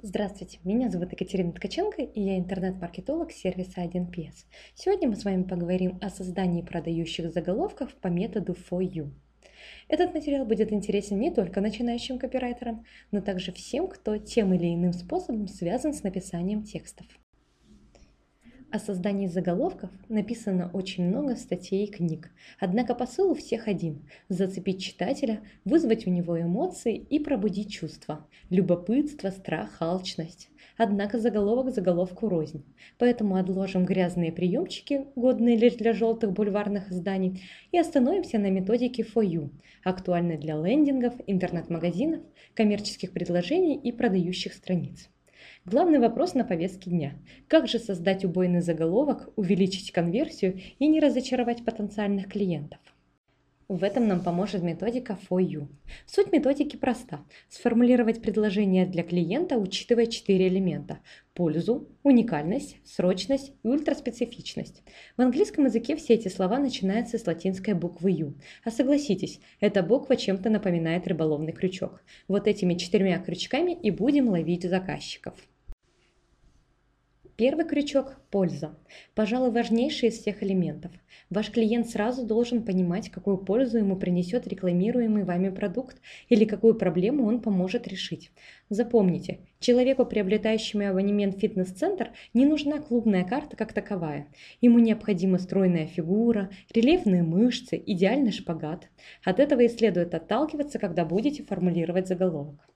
Здравствуйте, меня зовут Екатерина Ткаченко, и я интернет-маркетолог сервиса 1PS. Сегодня мы с вами поговорим о создании продающих заголовков по методу For You. Этот материал будет интересен не только начинающим копирайтерам, но также всем, кто тем или иным способом связан с написанием текстов. О создании заголовков написано очень много статей и книг, однако посыл у всех один – зацепить читателя, вызвать у него эмоции и пробудить чувства – любопытство, страх, алчность. Однако заголовок заголовку рознь, поэтому отложим грязные приемчики, годные лишь для желтых бульварных изданий, и остановимся на методике For You, актуальной для лендингов, интернет-магазинов, коммерческих предложений и продающих страниц. Главный вопрос на повестке дня. Как же создать убойный заголовок, увеличить конверсию и не разочаровать потенциальных клиентов? В этом нам поможет методика For You. Суть методики проста. Сформулировать предложение для клиента, учитывая четыре элемента – пользу, уникальность, срочность и ультраспецифичность. В английском языке все эти слова начинаются с латинской буквы U. А согласитесь, эта буква чем-то напоминает рыболовный крючок. Вот этими четырьмя крючками и будем ловить заказчиков. Первый крючок – польза. Пожалуй, важнейший из всех элементов. Ваш клиент сразу должен понимать, какую пользу ему принесет рекламируемый вами продукт или какую проблему он поможет решить. Запомните, человеку, приобретающему абонемент в фитнес-центр, не нужна клубная карта как таковая. Ему необходима стройная фигура, рельефные мышцы, идеальный шпагат. От этого и следует отталкиваться, когда будете формулировать заголовок.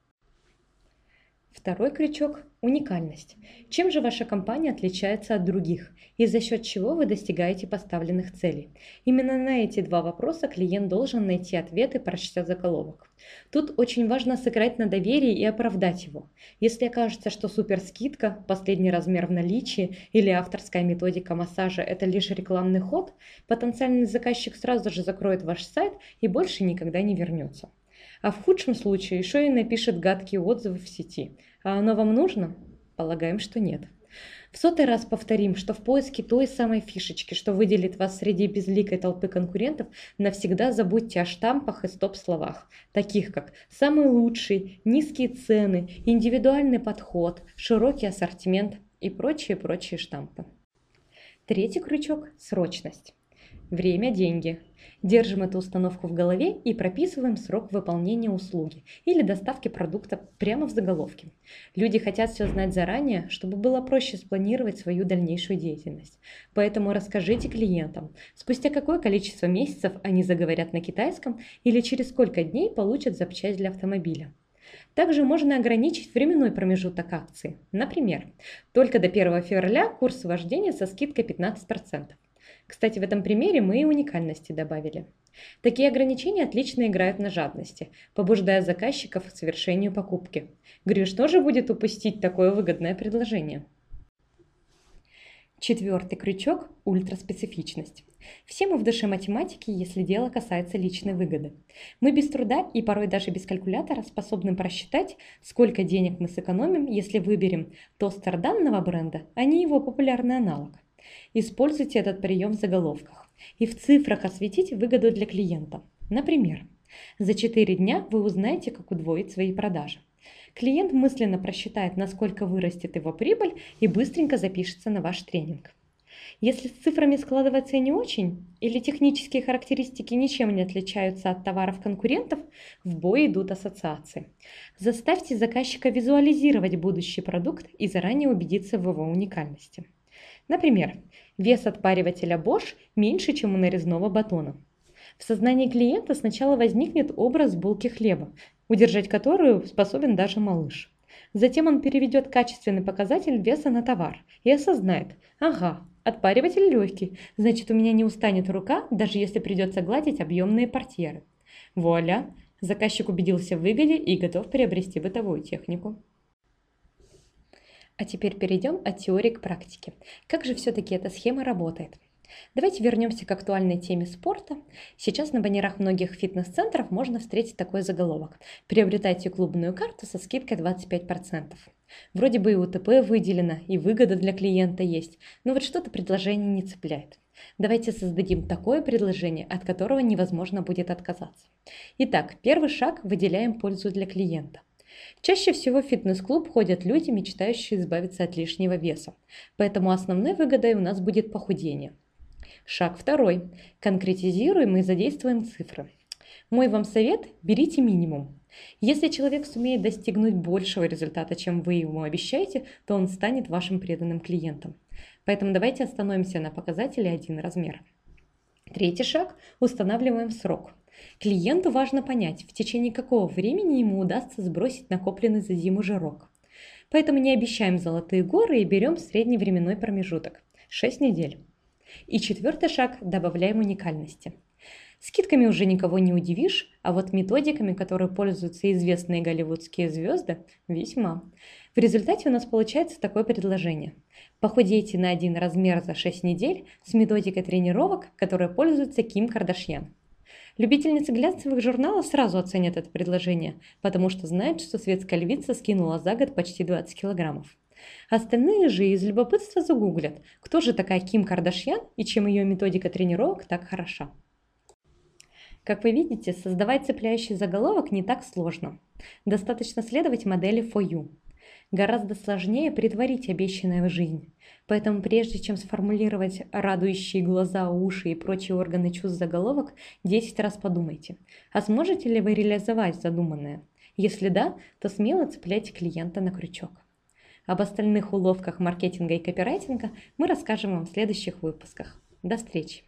Второй крючок – уникальность. Чем же ваша компания отличается от других и за счет чего вы достигаете поставленных целей? Именно на эти два вопроса клиент должен найти ответы, прочтя заголовок. Тут очень важно сыграть на доверии и оправдать его. Если окажется, что суперскидка, последний размер в наличии или авторская методика массажа – это лишь рекламный ход, потенциальный заказчик сразу же закроет ваш сайт и больше никогда не вернется. А в худшем случае еще и напишет гадкие отзывы в сети. А оно вам нужно? Полагаем, что нет. В сотый раз повторим, что в поиске той самой фишечки, что выделит вас среди безликой толпы конкурентов, навсегда забудьте о штампах и стоп-словах, таких как «самый лучший», «низкие цены», «индивидуальный подход», «широкий ассортимент» и прочие-прочие штампы. Третий крючок – срочность. Время – деньги. Держим эту установку в голове и прописываем срок выполнения услуги или доставки продукта прямо в заголовке. Люди хотят все знать заранее, чтобы было проще спланировать свою дальнейшую деятельность. Поэтому расскажите клиентам, спустя какое количество месяцев они заговорят на китайском или через сколько дней получат запчасть для автомобиля. Также можно ограничить временной промежуток акции. Например, только до 1 февраля курс вождения со скидкой 15%. Кстати, в этом примере мы и уникальности добавили. Такие ограничения отлично играют на жадности, побуждая заказчиков к совершению покупки. Говорю, что же будет упустить такое выгодное предложение? Четвертый крючок – ультраспецифичность. Все мы в душе математики, если дело касается личной выгоды. Мы без труда и порой даже без калькулятора способны просчитать, сколько денег мы сэкономим, если выберем тостер данного бренда, а не его популярный аналог. Используйте этот прием в заголовках и в цифрах осветите выгоду для клиента. Например, за 4 дня вы узнаете, как удвоить свои продажи. Клиент мысленно просчитает, насколько вырастет его прибыль и быстренько запишется на ваш тренинг. Если с цифрами складывается не очень, или технические характеристики ничем не отличаются от товаров конкурентов, в бой идут ассоциации. Заставьте заказчика визуализировать будущий продукт и заранее убедиться в его уникальности. Например, вес отпаривателя Bosch меньше, чем у нарезного батона. В сознании клиента сначала возникнет образ булки хлеба, удержать которую способен даже малыш. Затем он переведет качественный показатель веса на товар и осознает, ага, отпариватель легкий, значит у меня не устанет рука, даже если придется гладить объемные портьеры. Вуаля, заказчик убедился в выгоде и готов приобрести бытовую технику. А теперь перейдем от теории к практике. Как же все-таки эта схема работает? Давайте вернемся к актуальной теме спорта. Сейчас на баннерах многих фитнес-центров можно встретить такой заголовок. Приобретайте клубную карту со скидкой 25%. Вроде бы и УТП выделено, и выгода для клиента есть, но вот что-то предложение не цепляет. Давайте создадим такое предложение, от которого невозможно будет отказаться. Итак, первый шаг – выделяем пользу для клиента – Чаще всего в фитнес-клуб ходят люди, мечтающие избавиться от лишнего веса, поэтому основной выгодой у нас будет похудение. Шаг второй. Конкретизируем и задействуем цифры. Мой вам совет – берите минимум. Если человек сумеет достигнуть большего результата, чем вы ему обещаете, то он станет вашим преданным клиентом. Поэтому давайте остановимся на показателе один размер. Третий шаг – устанавливаем срок. Клиенту важно понять, в течение какого времени ему удастся сбросить накопленный за зиму жирок. Поэтому не обещаем золотые горы и берем средний временной промежуток – 6 недель. И четвертый шаг – добавляем уникальности. Скидками уже никого не удивишь, а вот методиками, которые пользуются известные голливудские звезды, весьма. В результате у нас получается такое предложение. Похудейте на один размер за 6 недель с методикой тренировок, которой пользуется Ким Кардашьян. Любительницы глянцевых журналов сразу оценят это предложение, потому что знают, что светская львица скинула за год почти 20 килограммов. Остальные же из любопытства загуглят, кто же такая Ким Кардашьян и чем ее методика тренировок так хороша. Как вы видите, создавать цепляющий заголовок не так сложно. Достаточно следовать модели For You. Гораздо сложнее притворить обещанное в жизнь. Поэтому прежде чем сформулировать радующие глаза, уши и прочие органы чувств заголовок, 10 раз подумайте, а сможете ли вы реализовать задуманное? Если да, то смело цепляйте клиента на крючок. Об остальных уловках маркетинга и копирайтинга мы расскажем вам в следующих выпусках. До встречи!